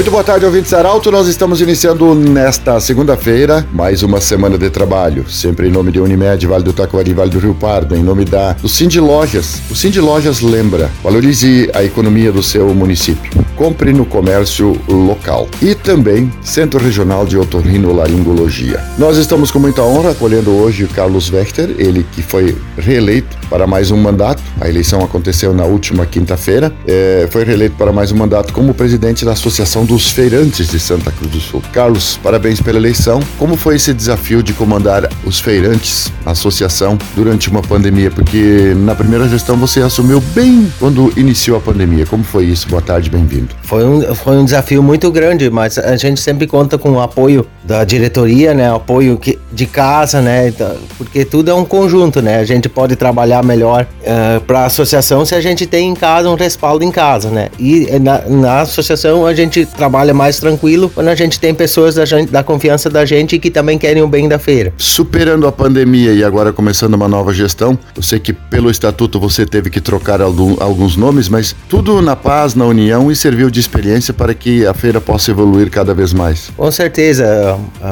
Muito boa tarde, ouvintes Arauto. Nós estamos iniciando nesta segunda-feira mais uma semana de trabalho. Sempre em nome de Unimed, Vale do Taquari, Vale do Rio Pardo, em nome da do Cindy Lojas. O Cindy Lojas lembra, valorize a economia do seu município. Compre no comércio local. E também Centro Regional de Otorrinolaringologia. Nós estamos com muita honra acolhendo hoje Carlos Wechter, ele que foi reeleito para mais um mandato. A eleição aconteceu na última quinta-feira. É, foi reeleito para mais um mandato como presidente da Associação dos Feirantes de Santa Cruz do Sul. Carlos, parabéns pela eleição. Como foi esse desafio de comandar os feirantes, a associação, durante uma pandemia? Porque na primeira gestão você assumiu bem quando iniciou a pandemia. Como foi isso? Boa tarde, bem-vindo. Foi um, foi um desafio muito grande, mas a gente sempre conta com o apoio da diretoria, né? Apoio que, de casa, né? Então, porque tudo é um conjunto, né? A gente pode trabalhar melhor uh, para a associação se a gente tem em casa um respaldo em casa, né? E eh, na, na associação a gente trabalha mais tranquilo quando a gente tem pessoas da, gente, da confiança da gente que também querem o bem da feira. Superando a pandemia e agora começando uma nova gestão, eu sei que pelo estatuto você teve que trocar algum, alguns nomes, mas tudo na paz, na união e serviu de experiência para que a feira possa evoluir cada vez mais. Com certeza,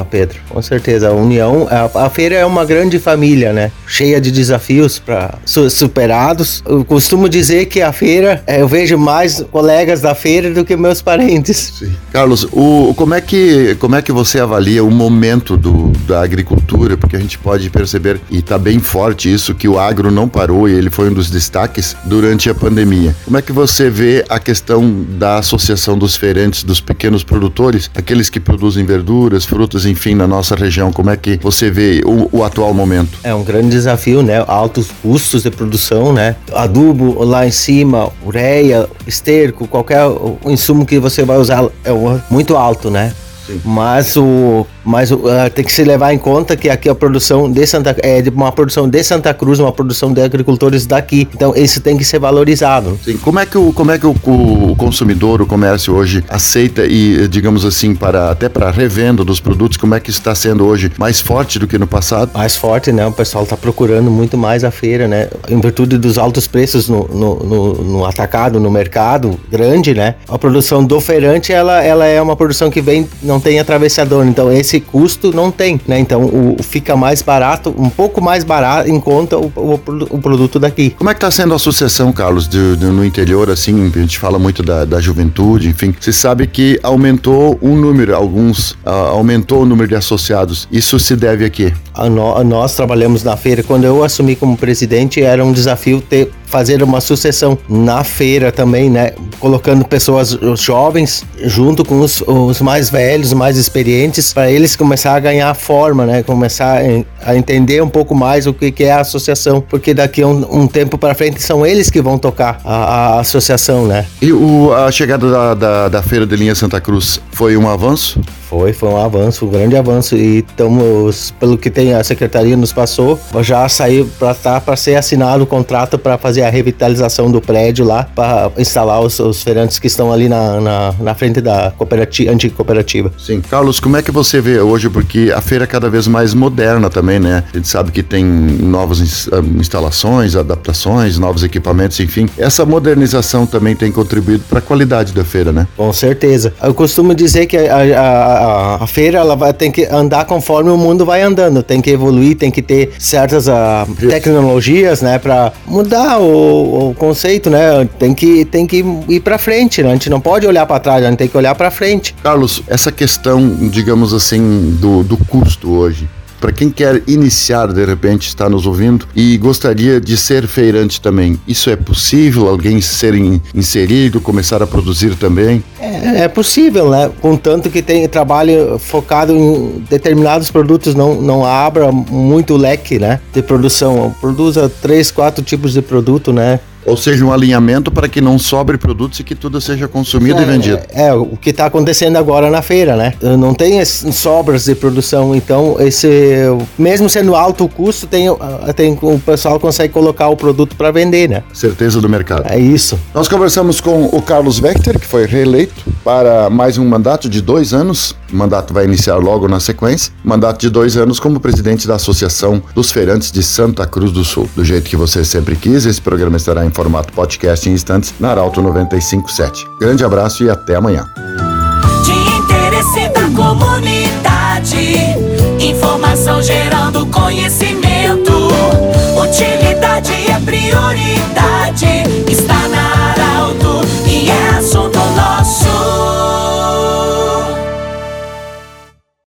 Pedro, com certeza. A União, a, a feira é uma grande família, né? Cheia de desafios para superados. Eu costumo dizer que a feira, é, eu vejo mais colegas da feira do que meus parentes. Sim. Carlos, o, como, é que, como é que você avalia o momento do, da agricultura? Porque a gente pode perceber, e está bem forte isso, que o agro não parou e ele foi um dos destaques durante a pandemia. Como é que você vê a questão da Associação dos Feirantes dos Pequenos Produtores, aqueles que produzem verduras, frutas, enfim, na nossa região. Como é que você vê o, o atual momento? É um grande desafio, né? Altos custos de produção, né? Adubo lá em cima, ureia, esterco, qualquer insumo que você vai usar é muito alto, né? Sim. Mas o mas uh, tem que se levar em conta que aqui a produção de Santa é de uma produção de Santa Cruz, uma produção de agricultores daqui. Então isso tem que ser valorizado. Sim. Como é que o como é que o, o consumidor, o comércio hoje aceita e digamos assim para até para revenda dos produtos, como é que está sendo hoje mais forte do que no passado? Mais forte, né? O pessoal está procurando muito mais a feira, né? Em virtude dos altos preços no, no, no, no atacado, no mercado grande, né? A produção do feirante ela ela é uma produção que vem não tem atravessador, então esse custo não tem, né? Então o, fica mais barato, um pouco mais barato em conta o, o, o produto daqui. Como é que está sendo a associação, Carlos, de, de, no interior, assim, a gente fala muito da, da juventude, enfim, você sabe que aumentou um número, alguns, uh, aumentou o número de associados. Isso se deve a quê? A no, a nós trabalhamos na feira, quando eu assumi como presidente, era um desafio ter fazer uma sucessão na feira também, né? Colocando pessoas jovens junto com os, os mais velhos, mais experientes, para eles começar a ganhar forma, né? Começar a entender um pouco mais o que, que é a associação, porque daqui a um, um tempo para frente são eles que vão tocar a, a associação, né? E o, a chegada da, da, da feira de linha Santa Cruz foi um avanço? Foi, foi um avanço, um grande avanço. E estamos, pelo que tem a secretaria nos passou, já saiu para tá, para ser assinado o contrato para fazer a revitalização do prédio lá, para instalar os, os, feirantes que estão ali na, na, na frente da cooperativa, antiga cooperativa. Sim. Carlos, como é que você vê hoje? Porque a feira é cada vez mais moderna também, né? A gente sabe que tem novas ah, instalações, adaptações, novos equipamentos, enfim. Essa modernização também tem contribuído para a qualidade da feira, né? Com certeza. Eu costumo dizer que a, a, a a, feira ela vai ter que andar conforme o mundo vai andando, tem que evoluir, tem que ter certas uh, tecnologias, né, para mudar o, o, conceito, né? Tem que tem que ir para frente, né? A gente não pode olhar para trás, a gente tem que olhar para frente. Carlos, essa questão, digamos assim, do, do custo hoje, para quem quer iniciar, de repente, está nos ouvindo e gostaria de ser feirante também. Isso é possível? Alguém ser in, inserido, começar a produzir também? É, é, possível, né? Contanto que tem trabalho focado em determinados produtos, não, não abra muito leque, né? De produção. Produza três, quatro tipos de produto, né? Ou seja, um alinhamento para que não sobre produtos e que tudo seja consumido é, e vendido. É, é o que está acontecendo agora na feira, né? Não tem sobras de produção, então esse, mesmo sendo alto o custo, tem, tem o pessoal consegue colocar o produto para vender, né? Certeza do mercado. É isso. Nós conversamos com o Carlos Wechter, que foi reeleito para mais um mandato de dois anos. O mandato vai iniciar logo na sequência. Mandato de dois anos como presidente da Associação dos Feirantes de Santa Cruz do Sul. Do jeito que você sempre quis, esse programa estará em formato podcast em instantes na Arauto 957. Grande abraço e até amanhã. De interesse da comunidade, informação gerando conhecimento, utilidade é prioridade.